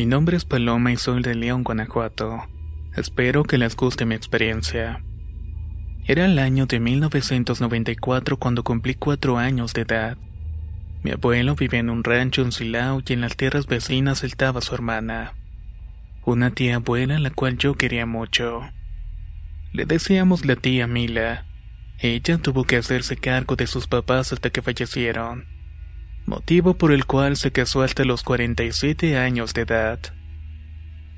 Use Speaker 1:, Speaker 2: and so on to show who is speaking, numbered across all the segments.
Speaker 1: Mi nombre es Paloma y soy de León, Guanajuato. Espero que les guste mi experiencia. Era el año de 1994 cuando cumplí cuatro años de edad. Mi abuelo vivía en un rancho en Silao y en las tierras vecinas estaba su hermana. Una tía abuela la cual yo quería mucho. Le decíamos la tía Mila. Ella tuvo que hacerse cargo de sus papás hasta que fallecieron motivo por el cual se casó hasta los 47 años de edad.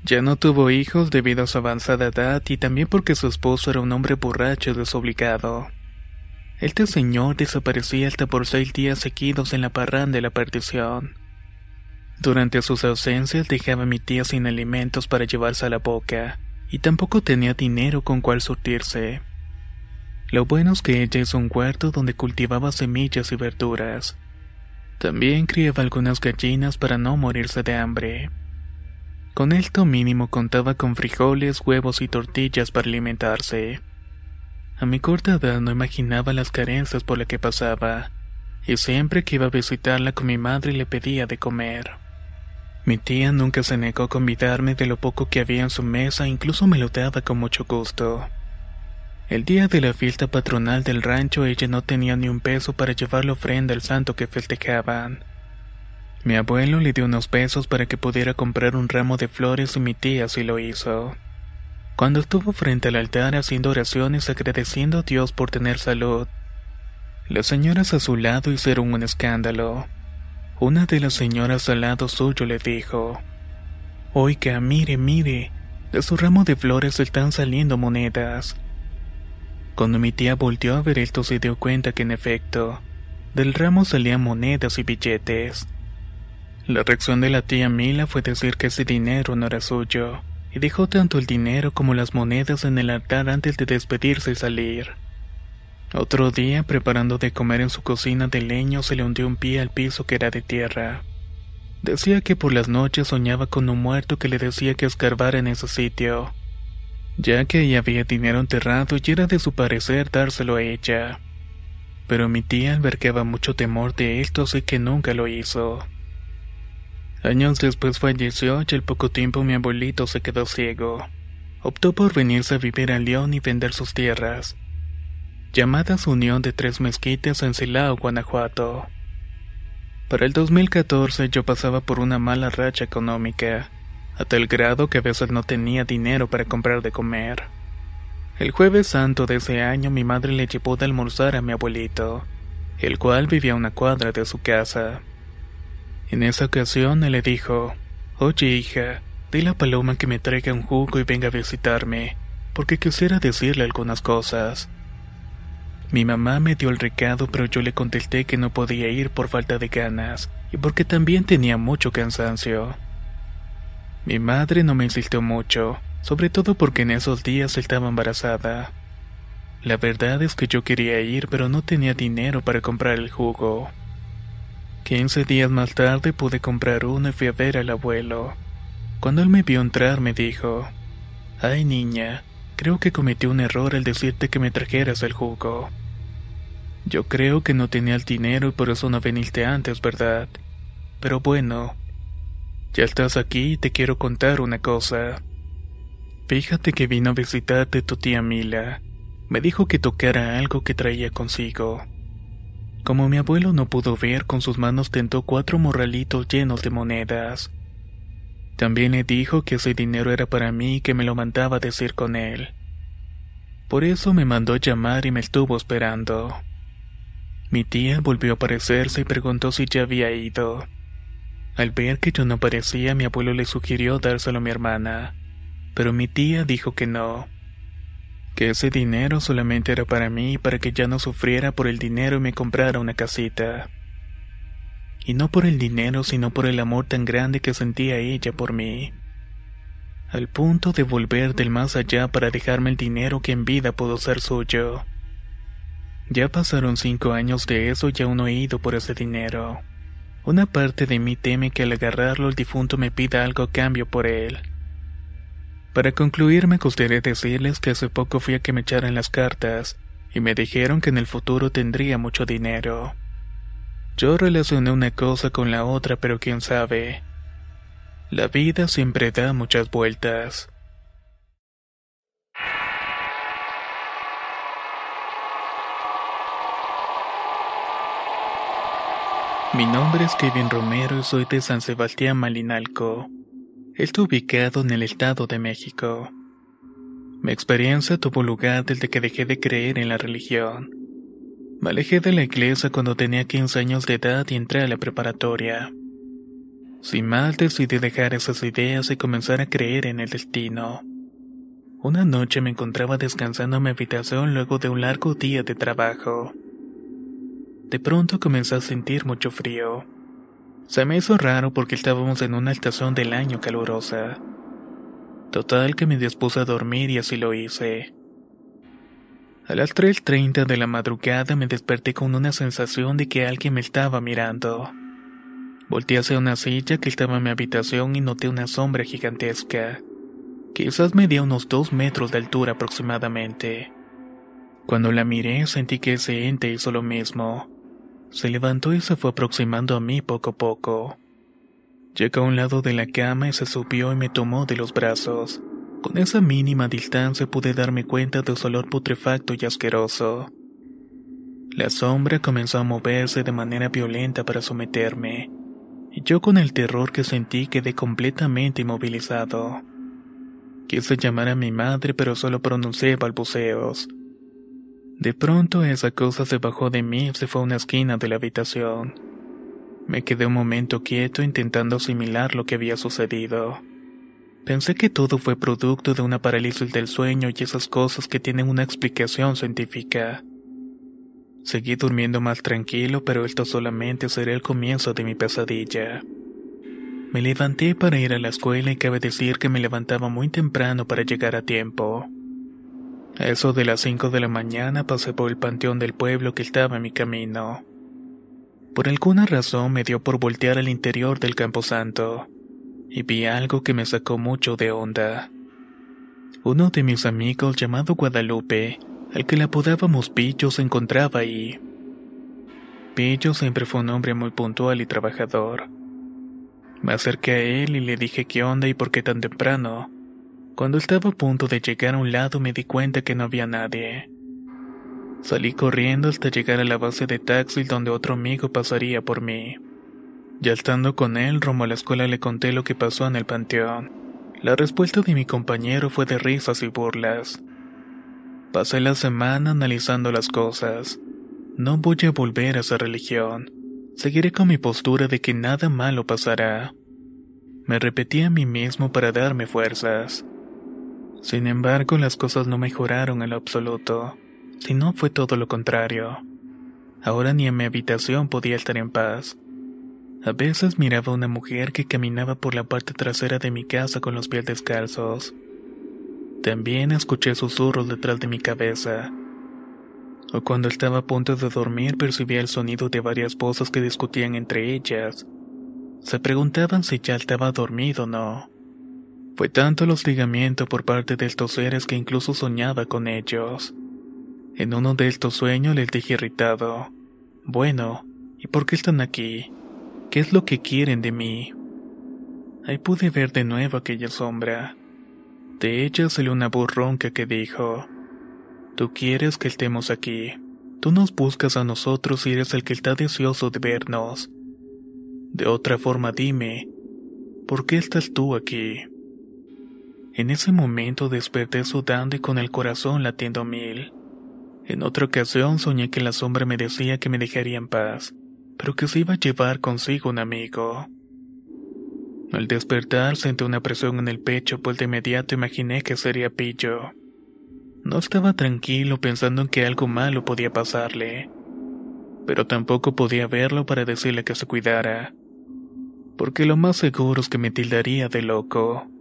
Speaker 1: Ya no tuvo hijos debido a su avanzada edad y también porque su esposo era un hombre borracho y desobligado. Este señor desaparecía hasta por seis días seguidos en la parranda de la perdición. Durante sus ausencias dejaba a mi tía sin alimentos para llevarse a la boca, y tampoco tenía dinero con cual surtirse. Lo bueno es que ella hizo un huerto donde cultivaba semillas y verduras, también criaba algunas gallinas para no morirse de hambre. Con esto mínimo contaba con frijoles, huevos y tortillas para alimentarse. A mi corta edad no imaginaba las carencias por las que pasaba, y siempre que iba a visitarla con mi madre le pedía de comer. Mi tía nunca se negó a convidarme de lo poco que había en su mesa, incluso me lo daba con mucho gusto. El día de la fiesta patronal del rancho ella no tenía ni un peso para llevar la ofrenda al santo que festejaban. Mi abuelo le dio unos pesos para que pudiera comprar un ramo de flores y mi tía sí lo hizo. Cuando estuvo frente al altar haciendo oraciones agradeciendo a Dios por tener salud, las señoras a su lado hicieron un escándalo. Una de las señoras al lado suyo le dijo, Oiga, mire, mire, de su ramo de flores están saliendo monedas. Cuando mi tía volteó a ver esto se dio cuenta que en efecto, del ramo salían monedas y billetes. La reacción de la tía Mila fue decir que ese dinero no era suyo, y dejó tanto el dinero como las monedas en el altar antes de despedirse y salir. Otro día, preparando de comer en su cocina de leño, se le hundió un pie al piso que era de tierra. Decía que por las noches soñaba con un muerto que le decía que escarbara en ese sitio ya que ella había dinero enterrado y era de su parecer dárselo a ella. Pero mi tía albergaba mucho temor de esto, así que nunca lo hizo. Años después falleció y al poco tiempo mi abuelito se quedó ciego. Optó por venirse a vivir a León y vender sus tierras, llamadas Unión de Tres Mezquites en Silao, Guanajuato. Para el 2014 yo pasaba por una mala racha económica a tal grado que a veces no tenía dinero para comprar de comer. El jueves santo de ese año mi madre le llevó de almorzar a mi abuelito, el cual vivía a una cuadra de su casa. En esa ocasión él le dijo, Oye hija, dile a Paloma que me traiga un jugo y venga a visitarme, porque quisiera decirle algunas cosas. Mi mamá me dio el recado pero yo le contesté que no podía ir por falta de ganas y porque también tenía mucho cansancio. Mi madre no me insistió mucho, sobre todo porque en esos días estaba embarazada. La verdad es que yo quería ir, pero no tenía dinero para comprar el jugo. Quince días más tarde pude comprar uno y fui a ver al abuelo. Cuando él me vio entrar me dijo, Ay niña, creo que cometí un error al decirte que me trajeras el jugo. Yo creo que no tenía el dinero y por eso no viniste antes, ¿verdad? Pero bueno, ya estás aquí y te quiero contar una cosa. Fíjate que vino a visitarte tu tía Mila. Me dijo que tocara algo que traía consigo. Como mi abuelo no pudo ver, con sus manos tentó cuatro morralitos llenos de monedas. También le dijo que ese dinero era para mí y que me lo mandaba decir con él. Por eso me mandó llamar y me estuvo esperando. Mi tía volvió a aparecerse y preguntó si ya había ido. Al ver que yo no aparecía, mi abuelo le sugirió dárselo a mi hermana, pero mi tía dijo que no, que ese dinero solamente era para mí para que ya no sufriera por el dinero y me comprara una casita. Y no por el dinero, sino por el amor tan grande que sentía ella por mí. Al punto de volver del más allá para dejarme el dinero que en vida pudo ser suyo. Ya pasaron cinco años de eso y aún no he ido por ese dinero. Una parte de mí teme que al agarrarlo el difunto me pida algo a cambio por él. Para concluir me gustaría decirles que hace poco fui a que me echaran las cartas y me dijeron que en el futuro tendría mucho dinero. Yo relacioné una cosa con la otra, pero quién sabe. La vida siempre da muchas vueltas. Mi nombre es Kevin Romero y soy de San Sebastián Malinalco. Está ubicado en el Estado de México. Mi experiencia tuvo lugar desde que dejé de creer en la religión. Me alejé de la iglesia cuando tenía 15 años de edad y entré a la preparatoria. Sin mal decidí dejar esas ideas y comenzar a creer en el destino. Una noche me encontraba descansando en mi habitación luego de un largo día de trabajo. De pronto comencé a sentir mucho frío. Se me hizo raro porque estábamos en una estación del año calurosa. Total que me dispuse a dormir y así lo hice. A las 3.30 de la madrugada me desperté con una sensación de que alguien me estaba mirando. Volté hacia una silla que estaba en mi habitación y noté una sombra gigantesca. Quizás medía unos dos metros de altura aproximadamente. Cuando la miré sentí que ese ente hizo lo mismo. Se levantó y se fue aproximando a mí poco a poco. Llegó a un lado de la cama y se subió y me tomó de los brazos. Con esa mínima distancia pude darme cuenta de su olor putrefacto y asqueroso. La sombra comenzó a moverse de manera violenta para someterme, y yo con el terror que sentí quedé completamente inmovilizado. Quise llamar a mi madre pero solo pronuncié balbuceos. De pronto esa cosa se bajó de mí y se fue a una esquina de la habitación. Me quedé un momento quieto intentando asimilar lo que había sucedido. Pensé que todo fue producto de una parálisis del sueño y esas cosas que tienen una explicación científica. Seguí durmiendo más tranquilo, pero esto solamente sería el comienzo de mi pesadilla. Me levanté para ir a la escuela y cabe decir que me levantaba muy temprano para llegar a tiempo. A eso de las 5 de la mañana pasé por el panteón del pueblo que estaba en mi camino. Por alguna razón me dio por voltear al interior del camposanto, y vi algo que me sacó mucho de onda. Uno de mis amigos llamado Guadalupe, al que le apodábamos Pillo, se encontraba ahí. Pillo siempre fue un hombre muy puntual y trabajador. Me acerqué a él y le dije qué onda y por qué tan temprano, cuando estaba a punto de llegar a un lado me di cuenta que no había nadie. Salí corriendo hasta llegar a la base de taxi donde otro amigo pasaría por mí. Ya estando con él, rumbo a la escuela le conté lo que pasó en el panteón. La respuesta de mi compañero fue de risas y burlas. Pasé la semana analizando las cosas. No voy a volver a esa religión. Seguiré con mi postura de que nada malo pasará. Me repetí a mí mismo para darme fuerzas. Sin embargo, las cosas no mejoraron en lo absoluto, sino fue todo lo contrario. Ahora ni en mi habitación podía estar en paz. A veces miraba a una mujer que caminaba por la parte trasera de mi casa con los pies descalzos. También escuché susurros detrás de mi cabeza. O cuando estaba a punto de dormir percibía el sonido de varias voces que discutían entre ellas. Se preguntaban si ya estaba dormido o no. Fue tanto el hostigamiento por parte de estos seres que incluso soñaba con ellos. En uno de estos sueños les dije irritado, bueno, ¿y por qué están aquí? ¿Qué es lo que quieren de mí? Ahí pude ver de nuevo aquella sombra. De ella salió una burronca que dijo, Tú quieres que estemos aquí. Tú nos buscas a nosotros y eres el que está deseoso de vernos. De otra forma dime, ¿por qué estás tú aquí? En ese momento desperté sudando y con el corazón latiendo mil. En otra ocasión soñé que la sombra me decía que me dejaría en paz, pero que se iba a llevar consigo un amigo. Al despertar sentí una presión en el pecho, pues de inmediato imaginé que sería Pillo. No estaba tranquilo pensando en que algo malo podía pasarle, pero tampoco podía verlo para decirle que se cuidara, porque lo más seguro es que me tildaría de loco.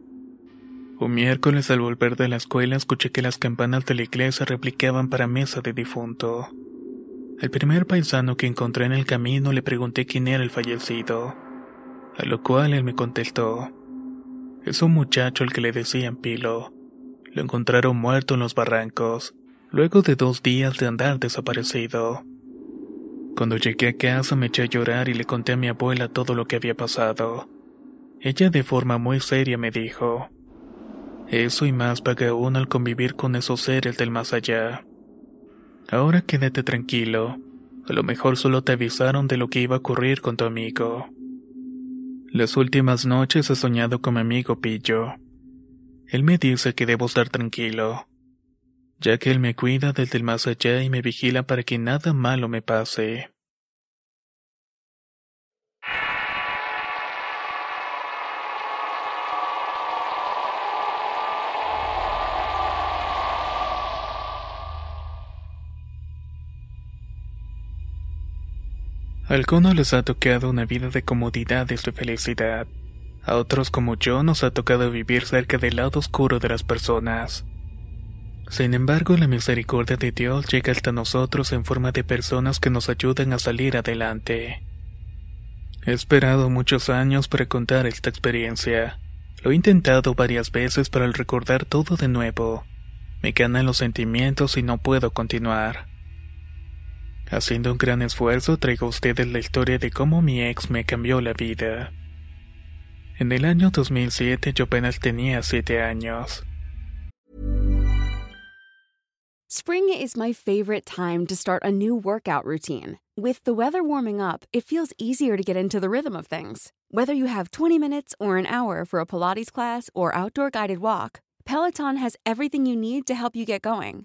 Speaker 1: Un miércoles al volver de la escuela escuché que las campanas de la iglesia replicaban para mesa de difunto. El primer paisano que encontré en el camino le pregunté quién era el fallecido, a lo cual él me contestó, es un muchacho al que le decían Pilo lo encontraron muerto en los barrancos, luego de dos días de andar desaparecido. Cuando llegué a casa me eché a llorar y le conté a mi abuela todo lo que había pasado. Ella de forma muy seria me dijo, eso y más paga uno al convivir con esos seres del más allá. Ahora quédate tranquilo, a lo mejor solo te avisaron de lo que iba a ocurrir con tu amigo. Las últimas noches he soñado con mi amigo Pillo. Él me dice que debo estar tranquilo, ya que él me cuida desde el más allá y me vigila para que nada malo me pase. Algunos les ha tocado una vida de comodidad y de felicidad. A otros como yo nos ha tocado vivir cerca del lado oscuro de las personas. Sin embargo, la misericordia de Dios llega hasta nosotros en forma de personas que nos ayudan a salir adelante. He esperado muchos años para contar esta experiencia. Lo he intentado varias veces, para recordar todo de nuevo, me ganan los sentimientos y no puedo continuar. Haciendo un gran esfuerzo, traigo a ustedes la historia de cómo mi ex me cambió la vida. En el año 2007 yo apenas tenía 7 años.
Speaker 2: Spring is my favorite time to start a new workout routine. With the weather warming up, it feels easier to get into the rhythm of things. Whether you have 20 minutes or an hour for a Pilates class or outdoor guided walk, Peloton has everything you need to help you get going.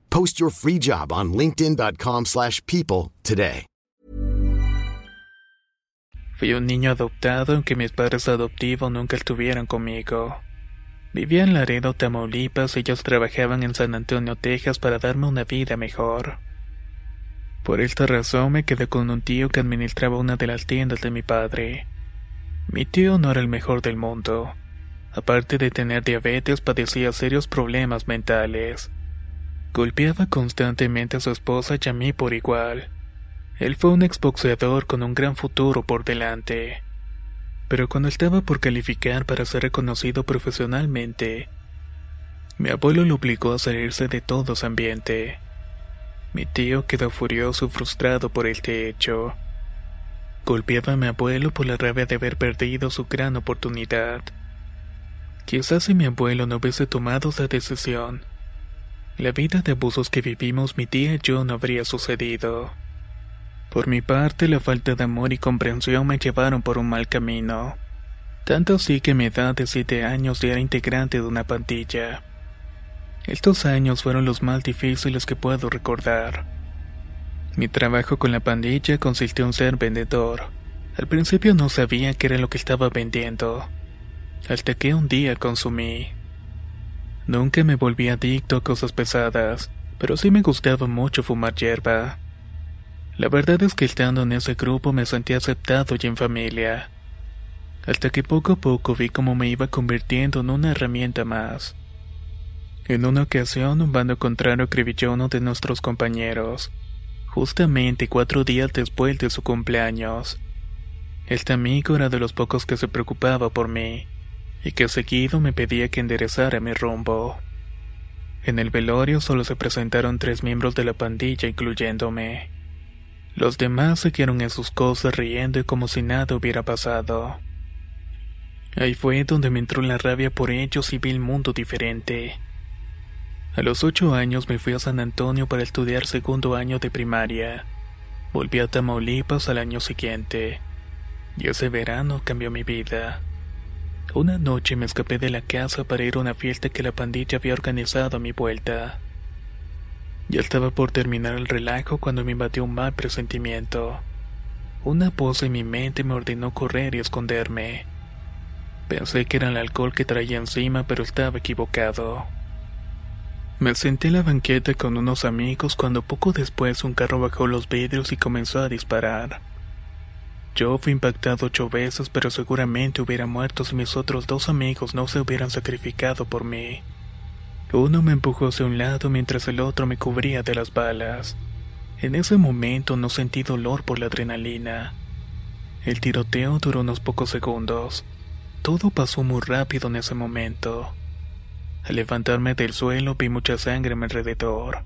Speaker 3: Post your free job on linkedin.com/people today.
Speaker 1: Fui un niño adoptado aunque mis padres adoptivos nunca estuvieron conmigo. Vivía en Laredo, Tamaulipas, y ellos trabajaban en San Antonio, Texas para darme una vida mejor. Por esta razón me quedé con un tío que administraba una de las tiendas de mi padre. Mi tío no era el mejor del mundo. Aparte de tener diabetes, padecía serios problemas mentales. Golpeaba constantemente a su esposa y a mí por igual. Él fue un exboxeador con un gran futuro por delante. Pero cuando estaba por calificar para ser reconocido profesionalmente, mi abuelo lo obligó a salirse de todo su ambiente. Mi tío quedó furioso y frustrado por este hecho. Golpeaba a mi abuelo por la rabia de haber perdido su gran oportunidad. Quizás si mi abuelo no hubiese tomado esa decisión, la vida de abusos que vivimos mi tía y yo no habría sucedido. Por mi parte, la falta de amor y comprensión me llevaron por un mal camino. Tanto así que a mi edad de siete años ya era integrante de una pandilla. Estos años fueron los más difíciles que puedo recordar. Mi trabajo con la pandilla consistió en ser vendedor. Al principio no sabía qué era lo que estaba vendiendo, hasta que un día consumí. Nunca me volví adicto a cosas pesadas, pero sí me gustaba mucho fumar hierba. La verdad es que estando en ese grupo me sentí aceptado y en familia. Hasta que poco a poco vi cómo me iba convirtiendo en una herramienta más. En una ocasión, un bando contrario acribilló a uno de nuestros compañeros, justamente cuatro días después de su cumpleaños. Este amigo era de los pocos que se preocupaba por mí, y que seguido me pedía que enderezara mi rumbo. En el velorio solo se presentaron tres miembros de la pandilla, incluyéndome. Los demás siguieron en sus cosas riendo y como si nada hubiera pasado. Ahí fue donde me entró la rabia por ellos y vi el mundo diferente. A los ocho años me fui a San Antonio para estudiar segundo año de primaria. Volví a Tamaulipas al año siguiente. Y ese verano cambió mi vida. Una noche me escapé de la casa para ir a una fiesta que la pandilla había organizado a mi vuelta. Ya estaba por terminar el relajo cuando me invadió un mal presentimiento. Una voz en mi mente me ordenó correr y esconderme. Pensé que era el alcohol que traía encima, pero estaba equivocado. Me senté en la banqueta con unos amigos cuando poco después un carro bajó los vidrios y comenzó a disparar. Yo fui impactado ocho veces, pero seguramente hubiera muerto si mis otros dos amigos no se hubieran sacrificado por mí. Uno me empujó hacia un lado mientras el otro me cubría de las balas. En ese momento no sentí dolor por la adrenalina. El tiroteo duró unos pocos segundos. Todo pasó muy rápido en ese momento. Al levantarme del suelo vi mucha sangre a mi alrededor.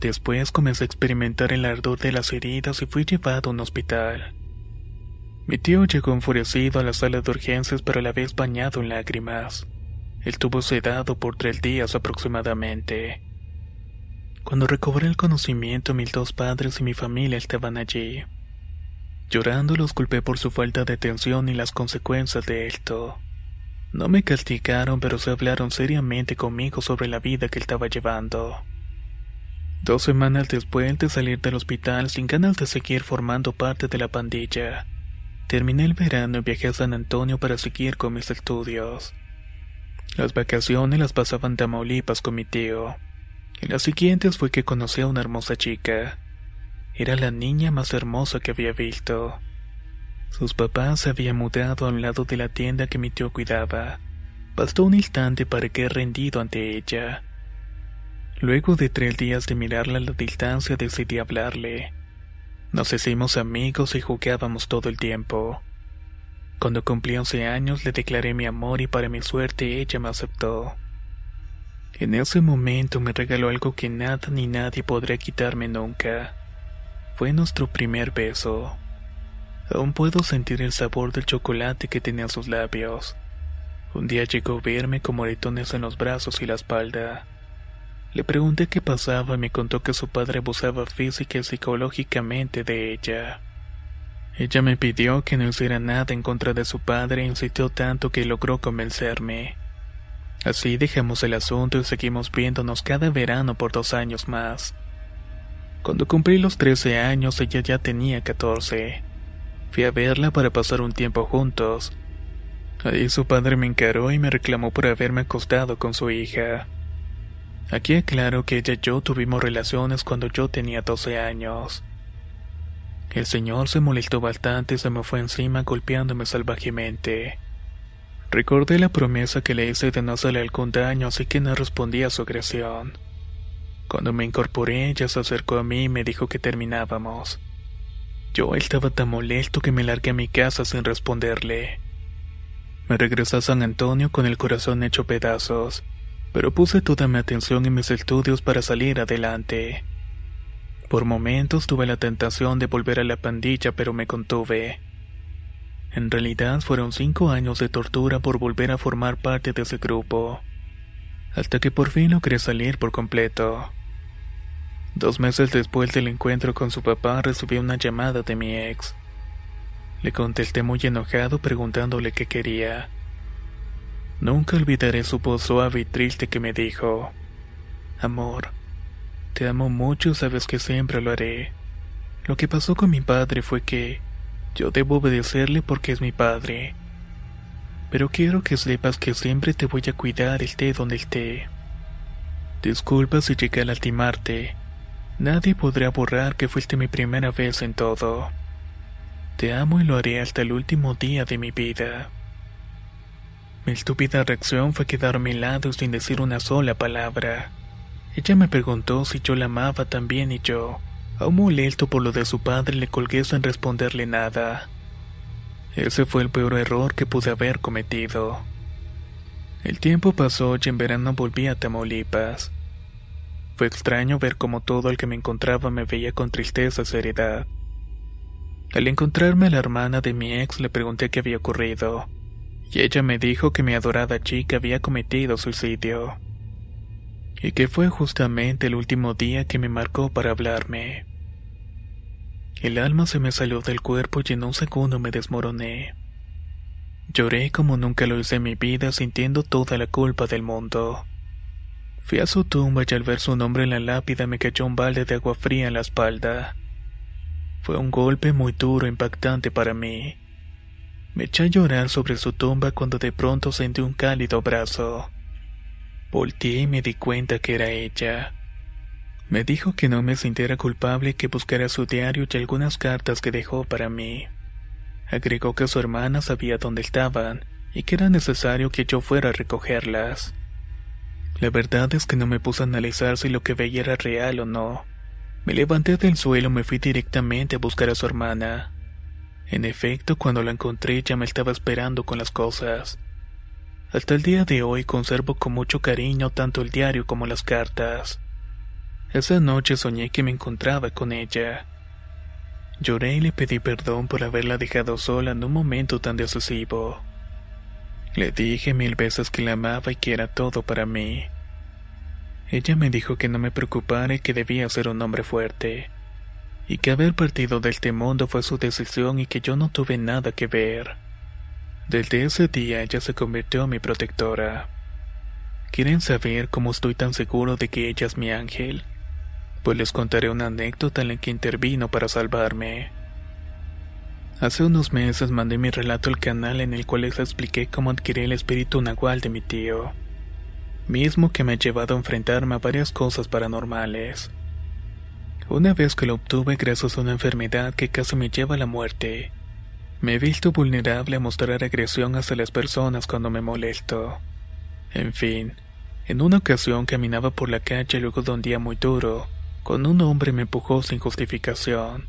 Speaker 1: Después comencé a experimentar el ardor de las heridas y fui llevado a un hospital. Mi tío llegó enfurecido a la sala de urgencias pero a la vez bañado en lágrimas. Él estuvo sedado por tres días aproximadamente. Cuando recobré el conocimiento, mis dos padres y mi familia estaban allí. Llorando los culpé por su falta de atención y las consecuencias de esto. No me castigaron, pero se hablaron seriamente conmigo sobre la vida que estaba llevando. Dos semanas después de salir del hospital sin ganas de seguir formando parte de la pandilla, terminé el verano y viajé a San Antonio para seguir con mis estudios. Las vacaciones las pasaba en Tamaulipas con mi tío. Y las siguientes fue que conocí a una hermosa chica. Era la niña más hermosa que había visto. Sus papás se habían mudado a un lado de la tienda que mi tío cuidaba. Bastó un instante para que rendido ante ella. Luego de tres días de mirarla a la distancia decidí hablarle. Nos hicimos amigos y jugábamos todo el tiempo. Cuando cumplí 11 años le declaré mi amor y para mi suerte ella me aceptó. En ese momento me regaló algo que nada ni nadie podría quitarme nunca. Fue nuestro primer beso. Aún puedo sentir el sabor del chocolate que tenía sus labios. Un día llegó a verme con moretones en los brazos y la espalda. Le pregunté qué pasaba y me contó que su padre abusaba física y psicológicamente de ella. Ella me pidió que no hiciera nada en contra de su padre e insistió tanto que logró convencerme. Así dejamos el asunto y seguimos viéndonos cada verano por dos años más. Cuando cumplí los 13 años ella ya tenía 14. Fui a verla para pasar un tiempo juntos. Ahí su padre me encaró y me reclamó por haberme acostado con su hija. Aquí aclaro que ella y yo tuvimos relaciones cuando yo tenía 12 años. El señor se molestó bastante y se me fue encima golpeándome salvajemente. Recordé la promesa que le hice de no hacerle algún daño, así que no respondí a su agresión. Cuando me incorporé, ella se acercó a mí y me dijo que terminábamos. Yo estaba tan molesto que me largué a mi casa sin responderle. Me regresé a San Antonio con el corazón hecho pedazos, pero puse toda mi atención en mis estudios para salir adelante. Por momentos tuve la tentación de volver a la pandilla, pero me contuve. En realidad fueron cinco años de tortura por volver a formar parte de ese grupo, hasta que por fin logré salir por completo. Dos meses después del encuentro con su papá recibí una llamada de mi ex. Le contesté muy enojado preguntándole qué quería. Nunca olvidaré su voz suave y triste que me dijo, Amor, te amo mucho sabes que siempre lo haré. Lo que pasó con mi padre fue que yo debo obedecerle porque es mi padre. Pero quiero que sepas que siempre te voy a cuidar esté donde esté. Disculpa si llegué a lastimarte Nadie podrá borrar que fuiste mi primera vez en todo. Te amo y lo haré hasta el último día de mi vida. Mi estúpida reacción fue quedarme helado sin decir una sola palabra. Ella me preguntó si yo la amaba también y yo, aún molesto por lo de su padre, le colgué sin responderle nada. Ese fue el peor error que pude haber cometido. El tiempo pasó y en verano volví a Tamaulipas. Fue extraño ver cómo todo el que me encontraba me veía con tristeza y seriedad. Al encontrarme a la hermana de mi ex le pregunté qué había ocurrido, y ella me dijo que mi adorada chica había cometido suicidio, y que fue justamente el último día que me marcó para hablarme. El alma se me salió del cuerpo y en un segundo me desmoroné. Lloré como nunca lo hice en mi vida sintiendo toda la culpa del mundo. Fui a su tumba y al ver su nombre en la lápida me cayó un balde de agua fría en la espalda. Fue un golpe muy duro e impactante para mí. Me eché a llorar sobre su tumba cuando de pronto sentí un cálido brazo. Volteé y me di cuenta que era ella. Me dijo que no me sintiera culpable que buscara su diario y algunas cartas que dejó para mí. Agregó que su hermana sabía dónde estaban y que era necesario que yo fuera a recogerlas. La verdad es que no me puse a analizar si lo que veía era real o no. Me levanté del suelo y me fui directamente a buscar a su hermana. En efecto, cuando la encontré ya me estaba esperando con las cosas. Hasta el día de hoy conservo con mucho cariño tanto el diario como las cartas. Esa noche soñé que me encontraba con ella. Lloré y le pedí perdón por haberla dejado sola en un momento tan decisivo. Le dije mil veces que la amaba y que era todo para mí. Ella me dijo que no me preocupara y que debía ser un hombre fuerte, y que haber partido de este mundo fue su decisión y que yo no tuve nada que ver. Desde ese día ella se convirtió en mi protectora. ¿Quieren saber cómo estoy tan seguro de que ella es mi ángel? Pues les contaré una anécdota en la que intervino para salvarme. Hace unos meses mandé mi relato al canal en el cual les expliqué cómo adquirí el espíritu nahual de mi tío mismo que me ha llevado a enfrentarme a varias cosas paranormales. Una vez que lo obtuve gracias a una enfermedad que casi me lleva a la muerte, me he visto vulnerable a mostrar agresión hacia las personas cuando me molesto. En fin, en una ocasión caminaba por la calle luego de un día muy duro, cuando un hombre me empujó sin justificación.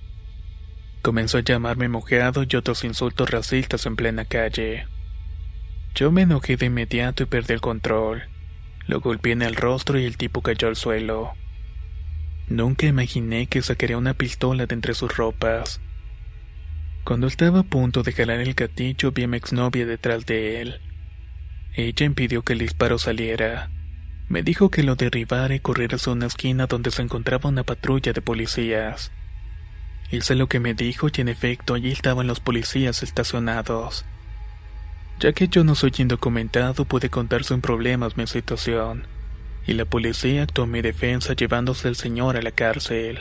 Speaker 1: Comenzó a llamarme mojado y otros insultos racistas en plena calle. Yo me enojé de inmediato y perdí el control. Lo golpeé en el rostro y el tipo cayó al suelo. Nunca imaginé que sacaría una pistola de entre sus ropas. Cuando estaba a punto de jalar el gatillo vi a mi exnovia detrás de él. Ella impidió que el disparo saliera. Me dijo que lo derribara y corriera hacia una esquina donde se encontraba una patrulla de policías. Hice lo que me dijo y en efecto allí estaban los policías estacionados. Ya que yo no soy indocumentado, pude contar sin problemas mi situación, y la policía actuó en mi defensa llevándose al señor a la cárcel.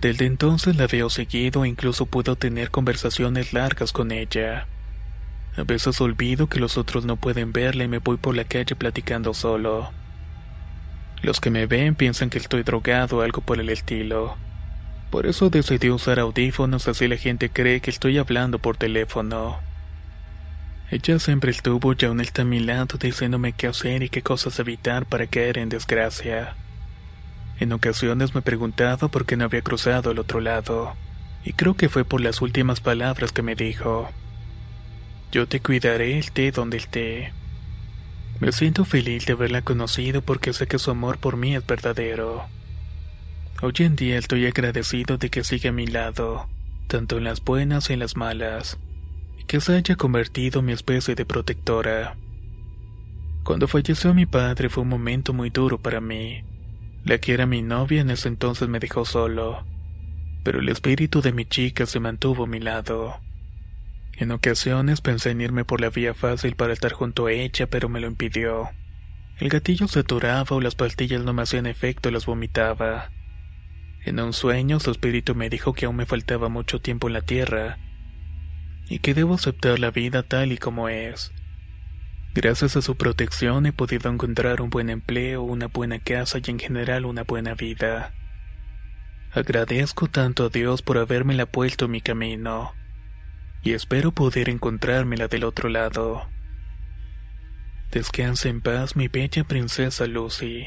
Speaker 1: Desde entonces la veo seguido e incluso puedo tener conversaciones largas con ella. A veces olvido que los otros no pueden verla y me voy por la calle platicando solo. Los que me ven piensan que estoy drogado o algo por el estilo. Por eso decidí usar audífonos así la gente cree que estoy hablando por teléfono. Ella siempre estuvo y aún está a mi lado diciéndome qué hacer y qué cosas evitar para caer en desgracia. En ocasiones me preguntaba por qué no había cruzado al otro lado, y creo que fue por las últimas palabras que me dijo. Yo te cuidaré el té donde esté. Me siento feliz de haberla conocido porque sé que su amor por mí es verdadero. Hoy en día estoy agradecido de que siga a mi lado, tanto en las buenas y en las malas que se haya convertido en mi especie de protectora. Cuando falleció mi padre fue un momento muy duro para mí. La que era mi novia en ese entonces me dejó solo, pero el espíritu de mi chica se mantuvo a mi lado. En ocasiones pensé en irme por la vía fácil para estar junto a ella, pero me lo impidió. El gatillo se aturaba o las pastillas no me hacían efecto y las vomitaba. En un sueño su espíritu me dijo que aún me faltaba mucho tiempo en la tierra y que debo aceptar la vida tal y como es. Gracias a su protección he podido encontrar un buen empleo, una buena casa y en general una buena vida. Agradezco tanto a Dios por habérmela puesto en mi camino, y espero poder encontrármela del otro lado. Descansa en paz, mi bella princesa Lucy.